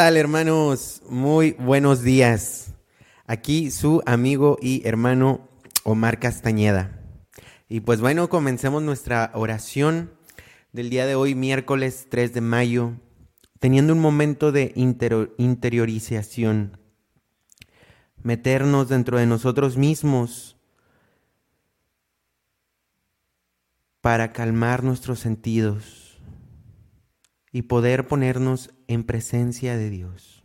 tal hermanos? Muy buenos días. Aquí su amigo y hermano Omar Castañeda. Y pues bueno, comencemos nuestra oración del día de hoy, miércoles 3 de mayo, teniendo un momento de interiorización, meternos dentro de nosotros mismos para calmar nuestros sentidos y poder ponernos en presencia de Dios.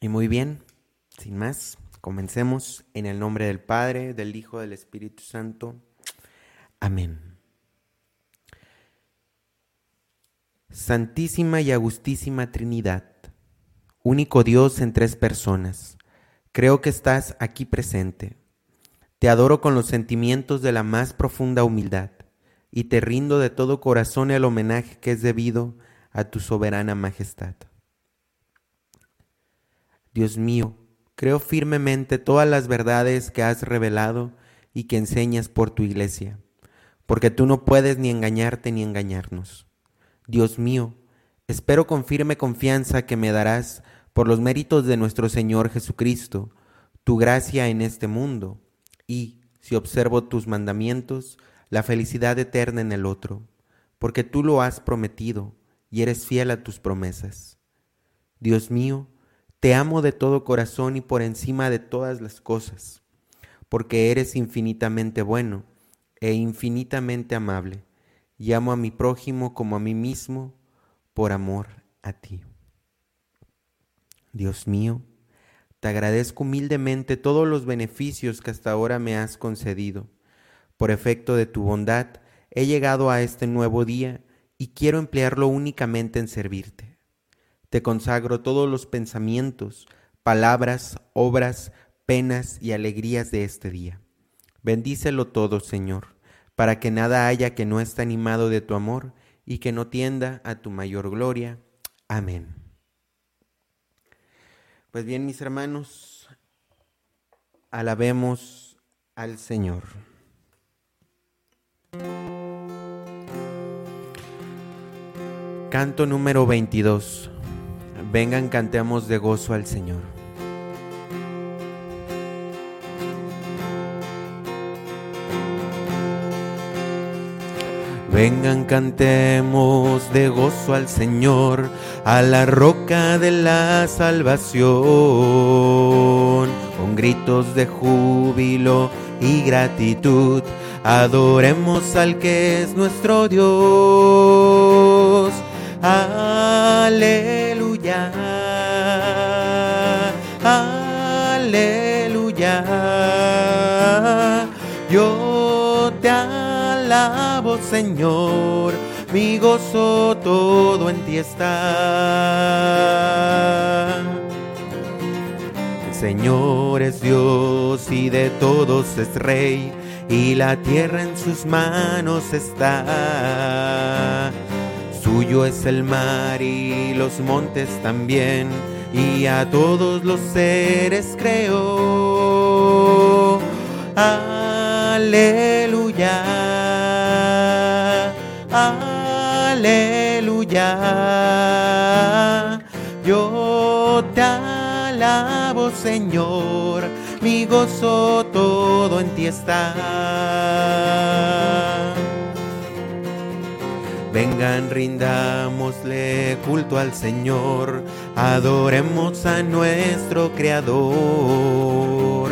Y muy bien, sin más, comencemos en el nombre del Padre, del Hijo, del Espíritu Santo. Amén. Santísima y Agustísima Trinidad, único Dios en tres personas, creo que estás aquí presente. Te adoro con los sentimientos de la más profunda humildad y te rindo de todo corazón el homenaje que es debido a tu soberana majestad. Dios mío, creo firmemente todas las verdades que has revelado y que enseñas por tu iglesia, porque tú no puedes ni engañarte ni engañarnos. Dios mío, espero con firme confianza que me darás, por los méritos de nuestro Señor Jesucristo, tu gracia en este mundo, y, si observo tus mandamientos, la felicidad eterna en el otro, porque tú lo has prometido y eres fiel a tus promesas. Dios mío, te amo de todo corazón y por encima de todas las cosas, porque eres infinitamente bueno e infinitamente amable, y amo a mi prójimo como a mí mismo por amor a ti. Dios mío, te agradezco humildemente todos los beneficios que hasta ahora me has concedido. Por efecto de tu bondad, he llegado a este nuevo día y quiero emplearlo únicamente en servirte te consagro todos los pensamientos, palabras, obras, penas y alegrías de este día. Bendícelo todo, Señor, para que nada haya que no esté animado de tu amor y que no tienda a tu mayor gloria. Amén. Pues bien, mis hermanos, alabemos al Señor. Canto número 22. Vengan, cantemos de gozo al Señor. Vengan, cantemos de gozo al Señor, a la roca de la salvación. Con gritos de júbilo y gratitud, adoremos al que es nuestro Dios. Aleluya. Señor, mi gozo todo en ti está. El Señor es Dios y de todos es Rey, y la tierra en sus manos está. Suyo es el mar y los montes también y a todos los seres creó. Aleluya, aleluya. Yo te alabo, Señor, mi gozo todo en ti está. Vengan, rindámosle culto al Señor, adoremos a nuestro Creador.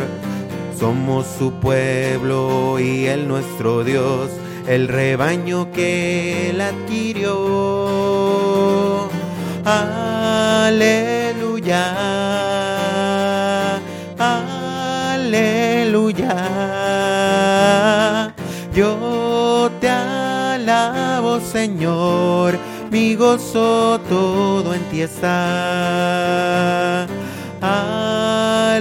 Somos su pueblo y Él nuestro Dios, el rebaño que Él adquirió. Aleluya, aleluya. Yo te Señor, mi gozo todo en ti está. Aleluya.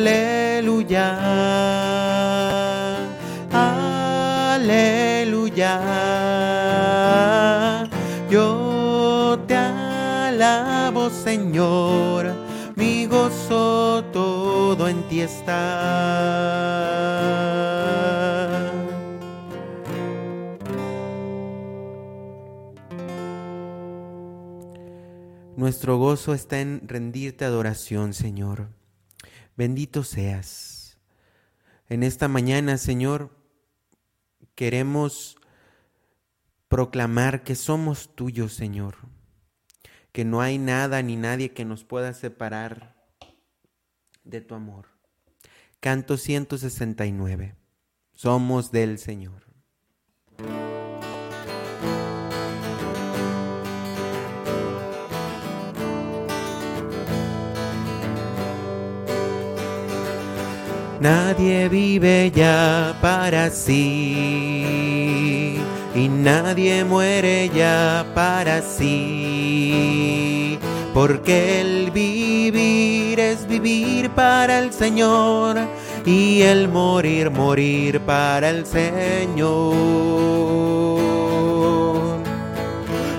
Yo te alabo, Señor, mi gozo todo en ti está. Nuestro gozo está en rendirte adoración, Señor. Bendito seas. En esta mañana, Señor, queremos proclamar que somos tuyos, Señor que no hay nada ni nadie que nos pueda separar de tu amor. Canto 169. Somos del Señor. Nadie vive ya para sí y nadie muere ya para sí, porque el vivir es vivir para el Señor y el morir, morir para el Señor.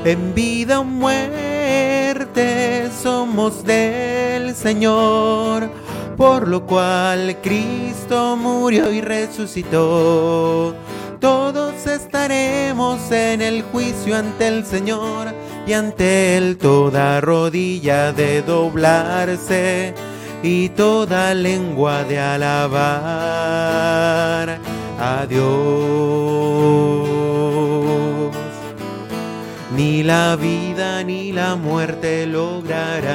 En vida o muerte somos del Señor, por lo cual Cristo murió y resucitó todos estaremos en el juicio ante el Señor y ante Él toda rodilla de doblarse y toda lengua de alabar a Dios. Ni la vida ni la muerte lograrán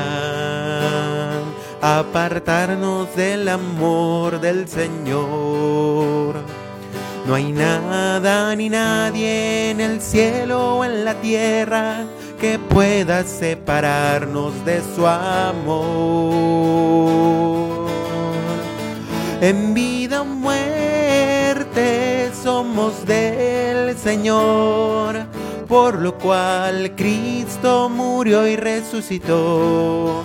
apartarnos del amor del Señor no hay nada ni nadie en el cielo o en la tierra que pueda separarnos de su amor. En vida o muerte somos del Señor, por lo cual Cristo murió y resucitó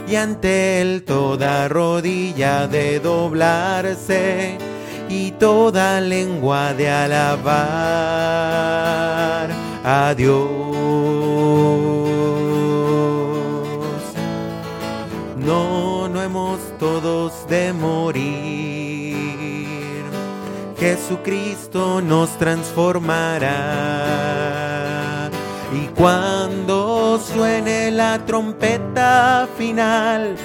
y ante Él toda rodilla de doblarse y toda lengua de alabar a Dios. No, no hemos todos de morir. Jesucristo nos transformará y cuando suene la trompeta final,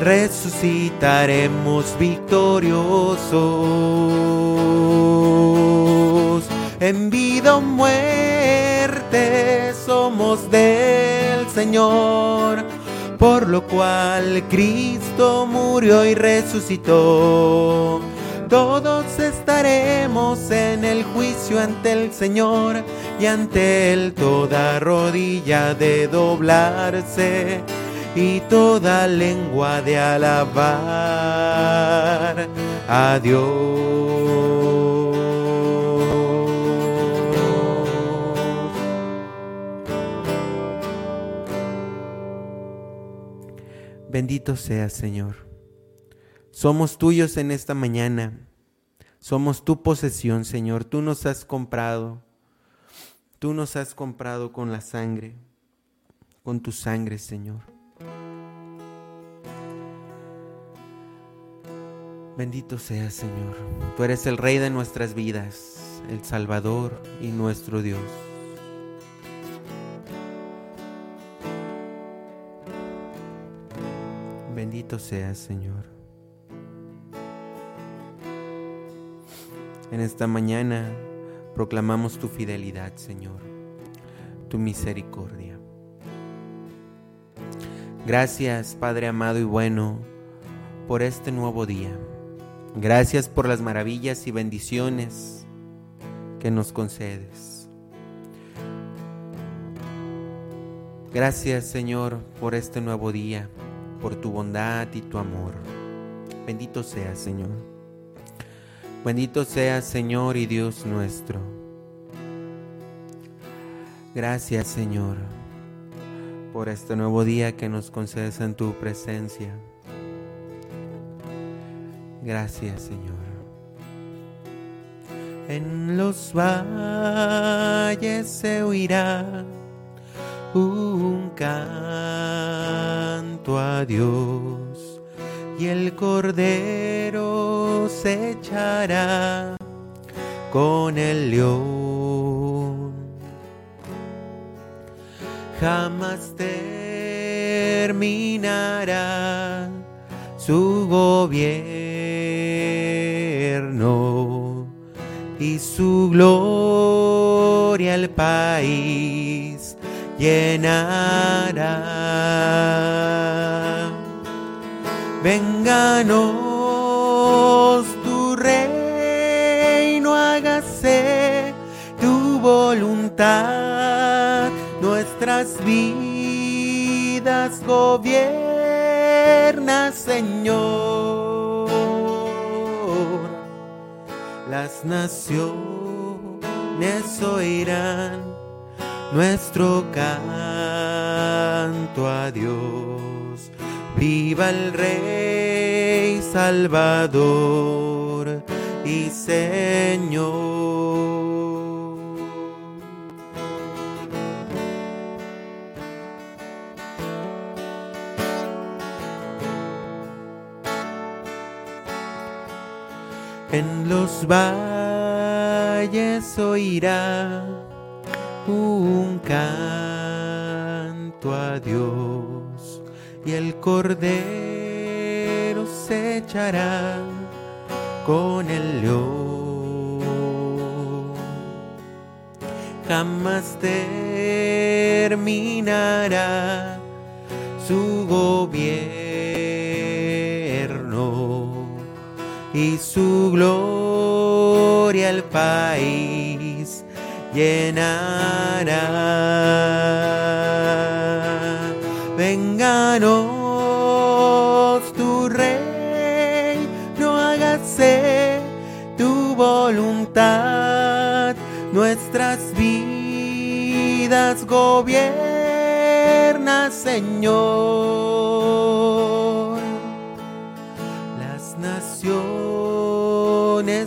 resucitaremos victoriosos. En vida o muerte somos del Señor, por lo cual Cristo murió y resucitó todos estaremos en el juicio ante el Señor y ante Él toda rodilla de doblarse y toda lengua de alabar a Dios. Bendito sea Señor. Somos tuyos en esta mañana. Somos tu posesión, Señor. Tú nos has comprado. Tú nos has comprado con la sangre, con tu sangre, Señor. Bendito seas, Señor. Tú eres el Rey de nuestras vidas, el Salvador y nuestro Dios. Bendito seas, Señor. En esta mañana proclamamos tu fidelidad, Señor, tu misericordia. Gracias, Padre amado y bueno, por este nuevo día. Gracias por las maravillas y bendiciones que nos concedes. Gracias, Señor, por este nuevo día, por tu bondad y tu amor. Bendito seas, Señor. Bendito seas, Señor y Dios nuestro. Gracias, Señor, por este nuevo día que nos concedes en tu presencia. Gracias, Señor. En los valles se oirá un canto a Dios y el cordero se echará con el león. Jamás terminará su gobierno y su gloria al país llenará. Vénganos nuestras vidas gobierna, Señor. Las naciones oirán nuestro canto a Dios. Viva el Rey Salvador y Señor. Los valles oirá un canto a Dios y el cordero se echará con el león. Jamás terminará su gobierno y su gloria al país llenará. Vénganos tu rey, no hágase tu voluntad, nuestras vidas gobierna, Señor.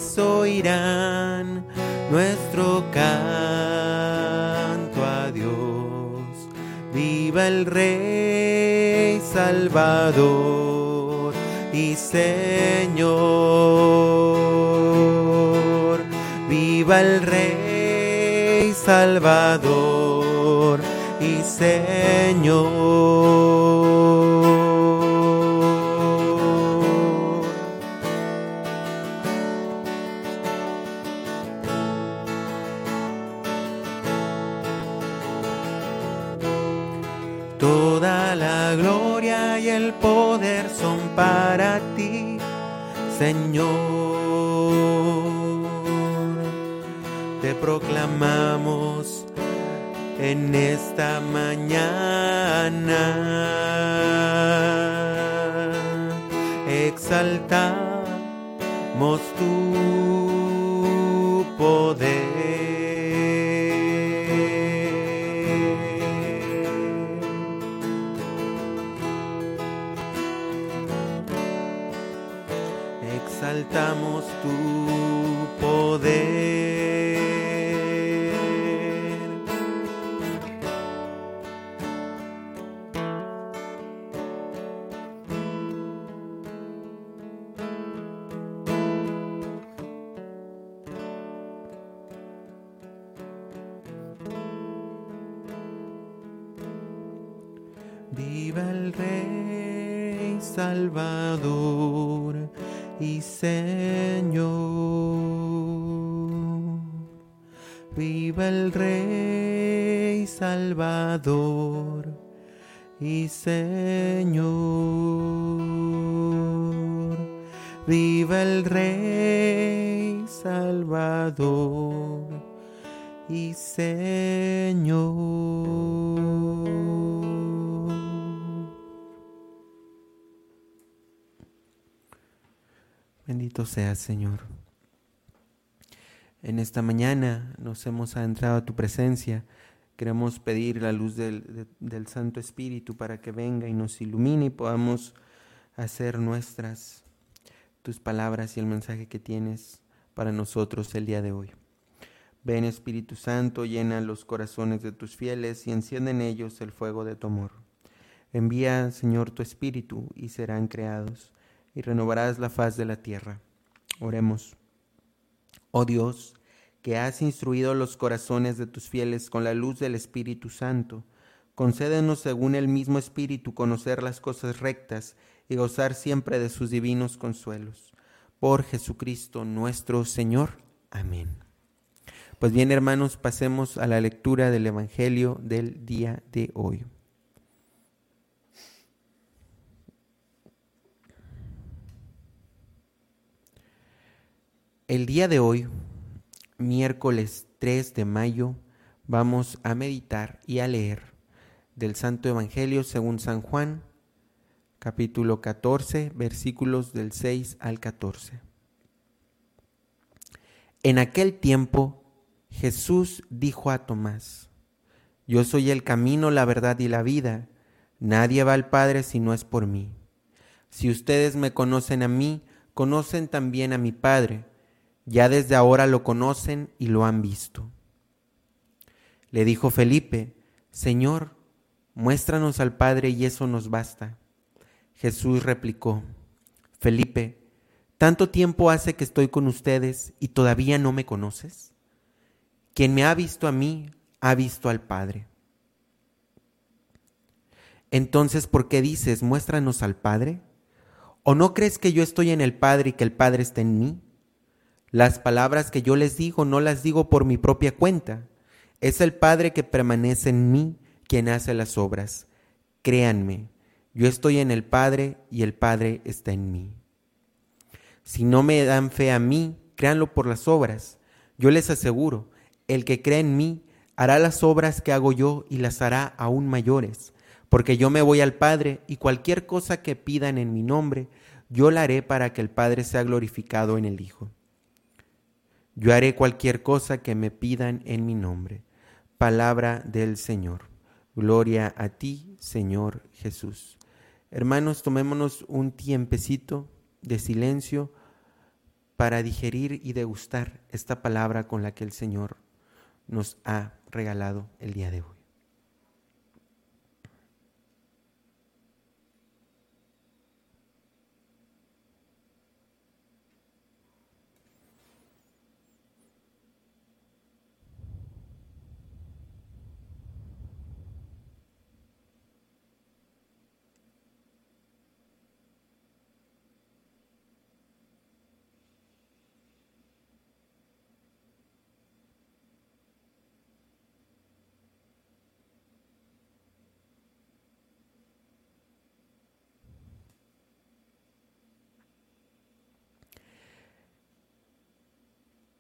Naciones oirán nuestro canto a Dios. Viva el Rey Salvador y Señor. Viva el Rey Salvador y Señor. Gloria y el poder son para ti, Señor. Te proclamamos en esta mañana. Exaltamos tu Viva el Rey Salvador y Señor. Viva el Rey Salvador y Señor. Viva el Rey Salvador y Señor. Bendito sea Señor. En esta mañana nos hemos adentrado a tu presencia. Queremos pedir la luz del, del, Santo Espíritu para que venga y nos ilumine y podamos hacer nuestras tus palabras y el mensaje que tienes para nosotros el día de hoy. Ven Espíritu Santo, llena los corazones de tus fieles y enciende en ellos el fuego de tu amor. Envía, Señor, tu Espíritu y serán creados y renovarás la faz de la tierra. Oremos. Oh Dios, que has instruido los corazones de tus fieles con la luz del Espíritu Santo, concédenos según el mismo Espíritu conocer las cosas rectas y gozar siempre de sus divinos consuelos. Por Jesucristo nuestro Señor. Amén. Pues bien, hermanos, pasemos a la lectura del Evangelio del día de hoy. El día de hoy, miércoles 3 de mayo, vamos a meditar y a leer del Santo Evangelio según San Juan, capítulo 14, versículos del 6 al 14. En aquel tiempo Jesús dijo a Tomás, Yo soy el camino, la verdad y la vida. Nadie va al Padre si no es por mí. Si ustedes me conocen a mí, conocen también a mi Padre ya desde ahora lo conocen y lo han visto. Le dijo Felipe, Señor, muéstranos al Padre y eso nos basta. Jesús replicó, Felipe, ¿tanto tiempo hace que estoy con ustedes y todavía no me conoces? Quien me ha visto a mí, ha visto al Padre. Entonces, ¿por qué dices, muéstranos al Padre? ¿O no crees que yo estoy en el Padre y que el Padre está en mí? Las palabras que yo les digo no las digo por mi propia cuenta. Es el Padre que permanece en mí quien hace las obras. Créanme, yo estoy en el Padre y el Padre está en mí. Si no me dan fe a mí, créanlo por las obras. Yo les aseguro, el que cree en mí hará las obras que hago yo y las hará aún mayores, porque yo me voy al Padre y cualquier cosa que pidan en mi nombre, yo la haré para que el Padre sea glorificado en el Hijo. Yo haré cualquier cosa que me pidan en mi nombre. Palabra del Señor. Gloria a ti, Señor Jesús. Hermanos, tomémonos un tiempecito de silencio para digerir y degustar esta palabra con la que el Señor nos ha regalado el día de hoy.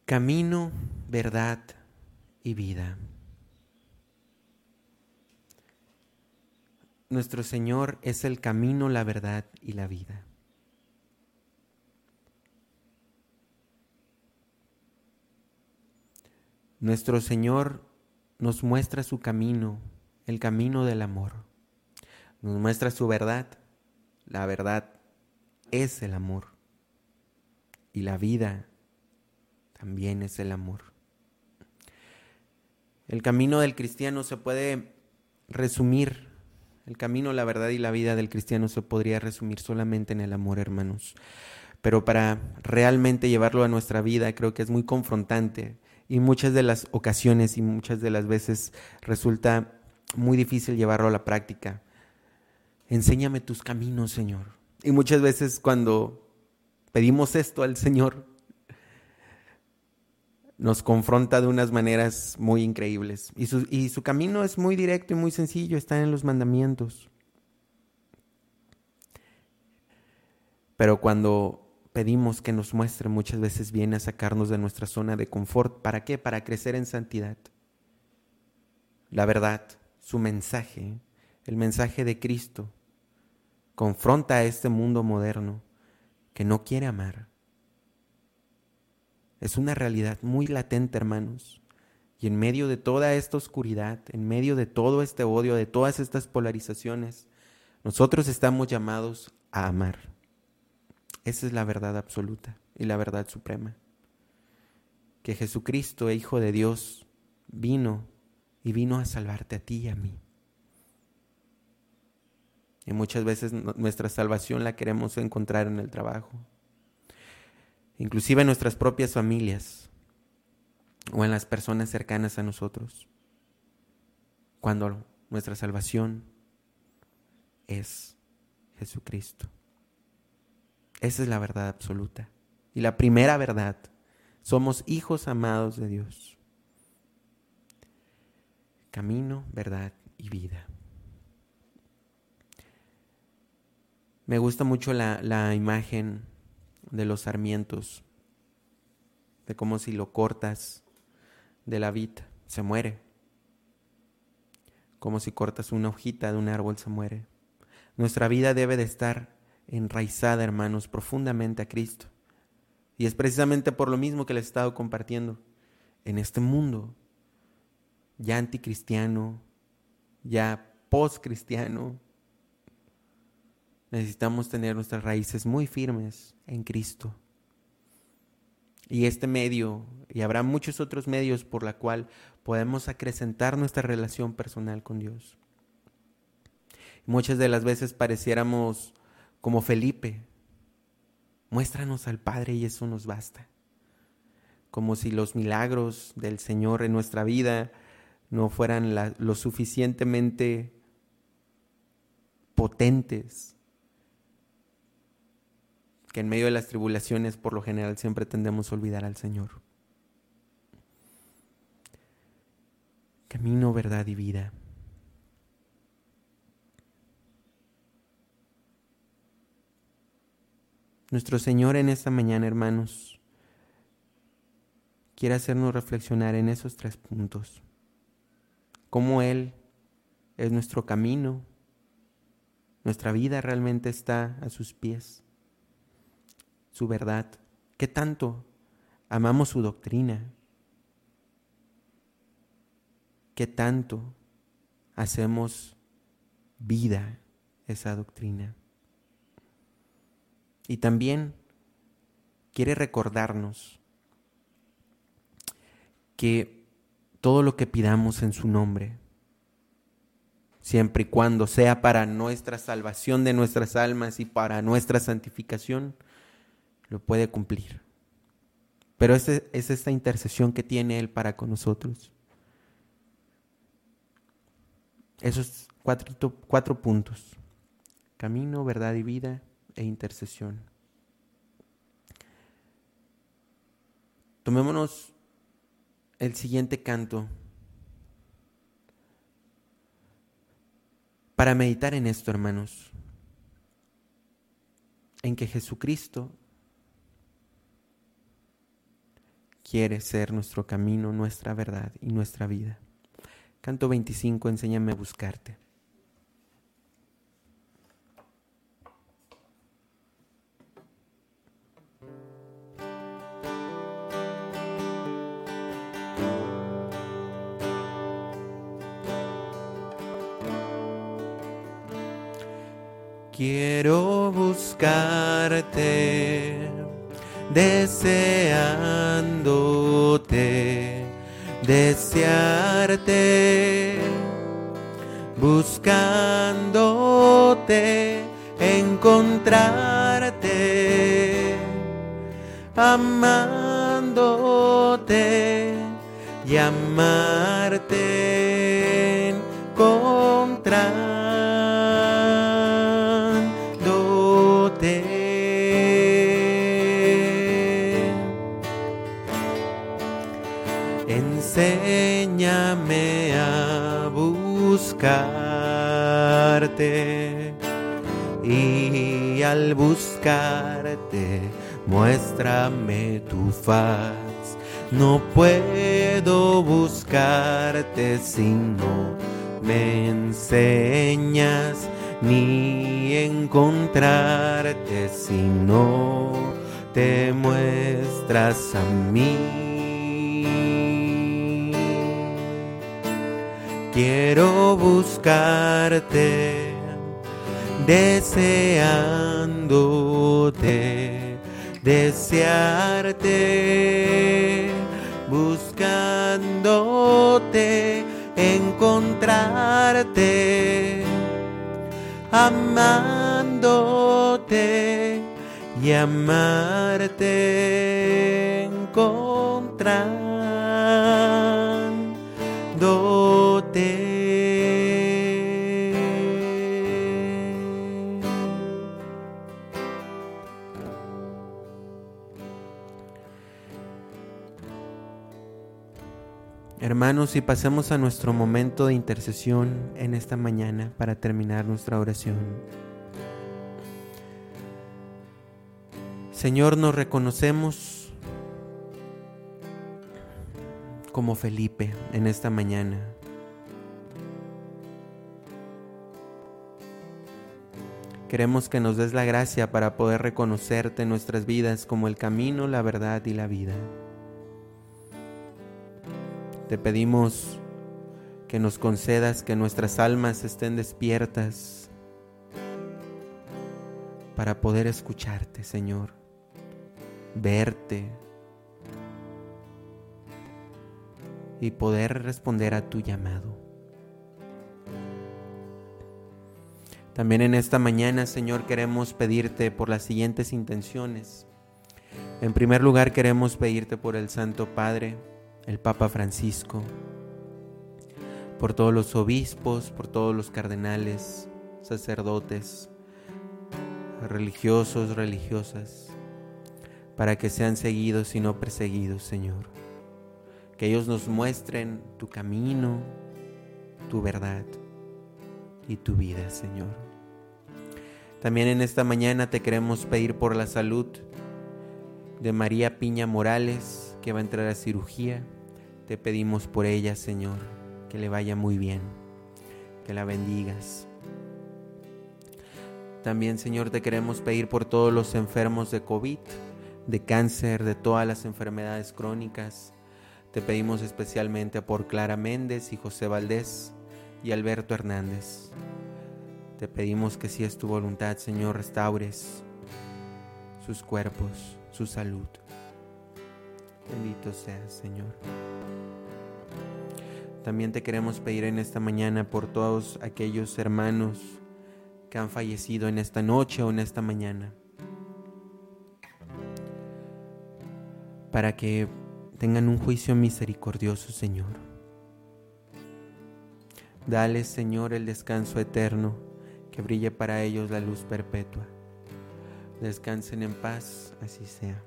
Camino, verdad y vida. Nuestro Señor es el camino, la verdad y la vida. Nuestro Señor nos muestra su camino, el camino del amor. Nos muestra su verdad. La verdad es el amor. Y la vida también es el amor. El camino del cristiano se puede resumir, el camino, la verdad y la vida del cristiano se podría resumir solamente en el amor, hermanos. Pero para realmente llevarlo a nuestra vida creo que es muy confrontante y muchas de las ocasiones y muchas de las veces resulta muy difícil llevarlo a la práctica. Enséñame tus caminos, Señor. Y muchas veces cuando pedimos esto al Señor, nos confronta de unas maneras muy increíbles. Y su, y su camino es muy directo y muy sencillo, está en los mandamientos. Pero cuando pedimos que nos muestre, muchas veces viene a sacarnos de nuestra zona de confort. ¿Para qué? Para crecer en santidad. La verdad, su mensaje, el mensaje de Cristo, confronta a este mundo moderno que no quiere amar. Es una realidad muy latente, hermanos. Y en medio de toda esta oscuridad, en medio de todo este odio, de todas estas polarizaciones, nosotros estamos llamados a amar. Esa es la verdad absoluta y la verdad suprema. Que Jesucristo, Hijo de Dios, vino y vino a salvarte a ti y a mí. Y muchas veces nuestra salvación la queremos encontrar en el trabajo, inclusive en nuestras propias familias o en las personas cercanas a nosotros, cuando nuestra salvación es Jesucristo. Esa es la verdad absoluta. Y la primera verdad, somos hijos amados de Dios. Camino, verdad y vida. Me gusta mucho la, imagen de los sarmientos, de cómo si lo cortas de la vid, se muere. Como si cortas una hojita de un árbol, se muere. Nuestra vida debe de estar enraizada, hermanos, profundamente a Cristo. Y es precisamente por lo mismo que les he estado compartiendo. En este mundo ya anticristiano, ya postcristiano, necesitamos tener nuestras raíces muy firmes en Cristo. Y este medio, y habrá muchos otros medios por la cual podemos acrecentar nuestra relación personal con Dios. Muchas de las veces pareciéramos como Felipe. Muéstranos al Padre y eso nos basta. Como si los milagros del Señor en nuestra vida no fueran lo suficientemente potentes, que en medio de las tribulaciones por lo general siempre tendemos a olvidar al Señor. Camino, verdad y vida. Nuestro Señor en esta mañana, hermanos, quiere hacernos reflexionar en esos tres puntos. Cómo Él es nuestro camino, nuestra vida realmente está a sus pies, su verdad, qué tanto amamos su doctrina, qué tanto hacemos vida esa doctrina. Y también quiere recordarnos que todo lo que pidamos en su nombre, siempre y cuando sea para nuestra salvación de nuestras almas y para nuestra santificación, lo puede cumplir. Pero es, es esta intercesión que tiene Él para con nosotros. Esos cuatro, cuatro puntos. Camino, verdad y vida e intercesión. Tomémonos el siguiente canto para meditar en esto, hermanos, en que Jesucristo quiere ser nuestro camino, nuestra verdad y nuestra vida. Canto 25, enséñame a buscarte. Quiero buscarte, deseándote, desearte, buscándote, encontrarte, amándote y buscarte y al buscarte muéstrame tu faz. No puedo buscarte si no me enseñas ni encontrarte si no te muestras a mí. Quiero buscarte, deseándote, desearte, buscándote, encontrarte, amándote y amarte. Hermanos, y pasemos a nuestro momento de intercesión en esta mañana para terminar nuestra oración. Señor, nos reconocemos como Felipe en esta mañana. Queremos que nos des la gracia para poder reconocerte en nuestras vidas como el camino, la verdad y la vida. Te pedimos que nos concedas que nuestras almas estén despiertas para poder escucharte, Señor verte y poder responder a tu llamado. También en esta mañana, Señor, queremos pedirte por las siguientes intenciones. En primer lugar, queremos pedirte por el Santo Padre, el Papa Francisco, por todos los obispos, por todos los cardenales, sacerdotes, religiosos, religiosas, para que sean seguidos y no perseguidos, Señor. Que ellos nos muestren tu camino, tu verdad y tu vida, Señor. También en esta mañana te queremos pedir por la salud de María Piña Morales, que va a entrar a cirugía. Te pedimos por ella, Señor, que le vaya muy bien, que la bendigas. También, Señor, te queremos pedir por todos los enfermos de COVID, de cáncer, de todas las enfermedades crónicas. Te pedimos especialmente por Clara Méndez y José Valdés y Alberto Hernández. Te pedimos que si es tu voluntad, Señor, restaures sus cuerpos, su salud. Bendito seas, Señor. También te queremos pedir en esta mañana por todos aquellos hermanos que han fallecido en esta noche o en esta mañana para que tengan un juicio misericordioso, Señor. Dale, Señor, el descanso eterno, que brille para ellos la luz perpetua. Descansen en paz, así sea.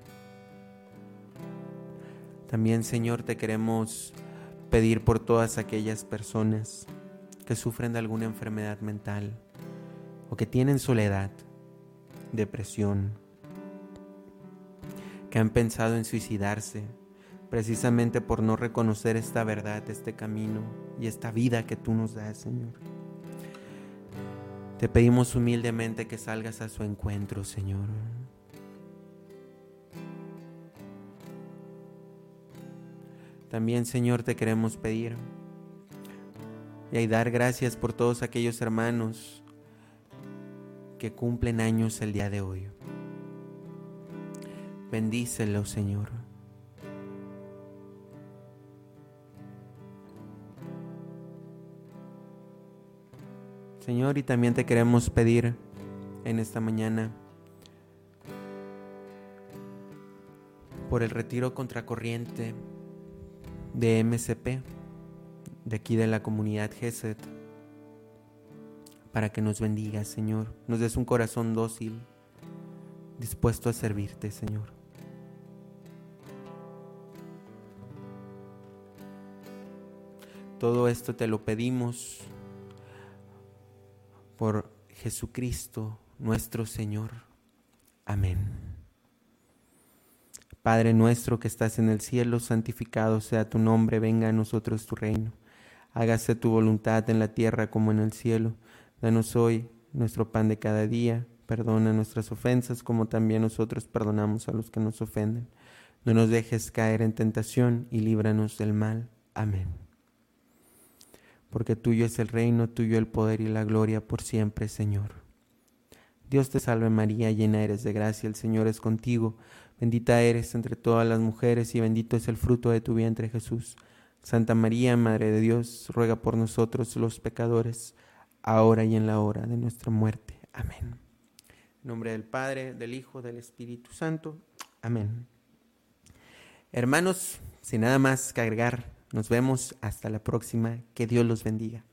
También, Señor, te queremos pedir por todas aquellas personas que sufren de alguna enfermedad mental o que tienen soledad, depresión, que han pensado en suicidarse precisamente por no reconocer esta verdad, este camino y esta vida que tú nos das, Señor. Te pedimos humildemente que salgas a su encuentro, Señor. También, Señor, te queremos pedir y dar gracias por todos aquellos hermanos que cumplen años el día de hoy. Bendícelo, Señor. Señor, y también te queremos pedir en esta mañana por el retiro contracorriente de MCP, de aquí de la comunidad GESET, para que nos bendiga, Señor, nos des un corazón dócil, dispuesto a servirte, Señor. Todo esto te lo pedimos por Jesucristo nuestro Señor. Amén. Padre nuestro que estás en el cielo, santificado sea tu nombre, venga a nosotros tu reino. Hágase tu voluntad en la tierra como en el cielo. Danos hoy nuestro pan de cada día. Perdona nuestras ofensas como también nosotros perdonamos a los que nos ofenden. No nos dejes caer en tentación y líbranos del mal. Amén. Porque tuyo es el reino, tuyo el poder y la gloria por siempre, Señor. Dios te salve María, llena eres de gracia, el Señor es contigo, bendita eres entre todas las mujeres y bendito es el fruto de tu vientre Jesús. Santa María, Madre de Dios, ruega por nosotros los pecadores, ahora y en la hora de nuestra muerte. Amén. En nombre del Padre, del Hijo, del Espíritu Santo. Amén. Hermanos, sin nada más que agregar, nos vemos hasta la próxima. Que Dios los bendiga.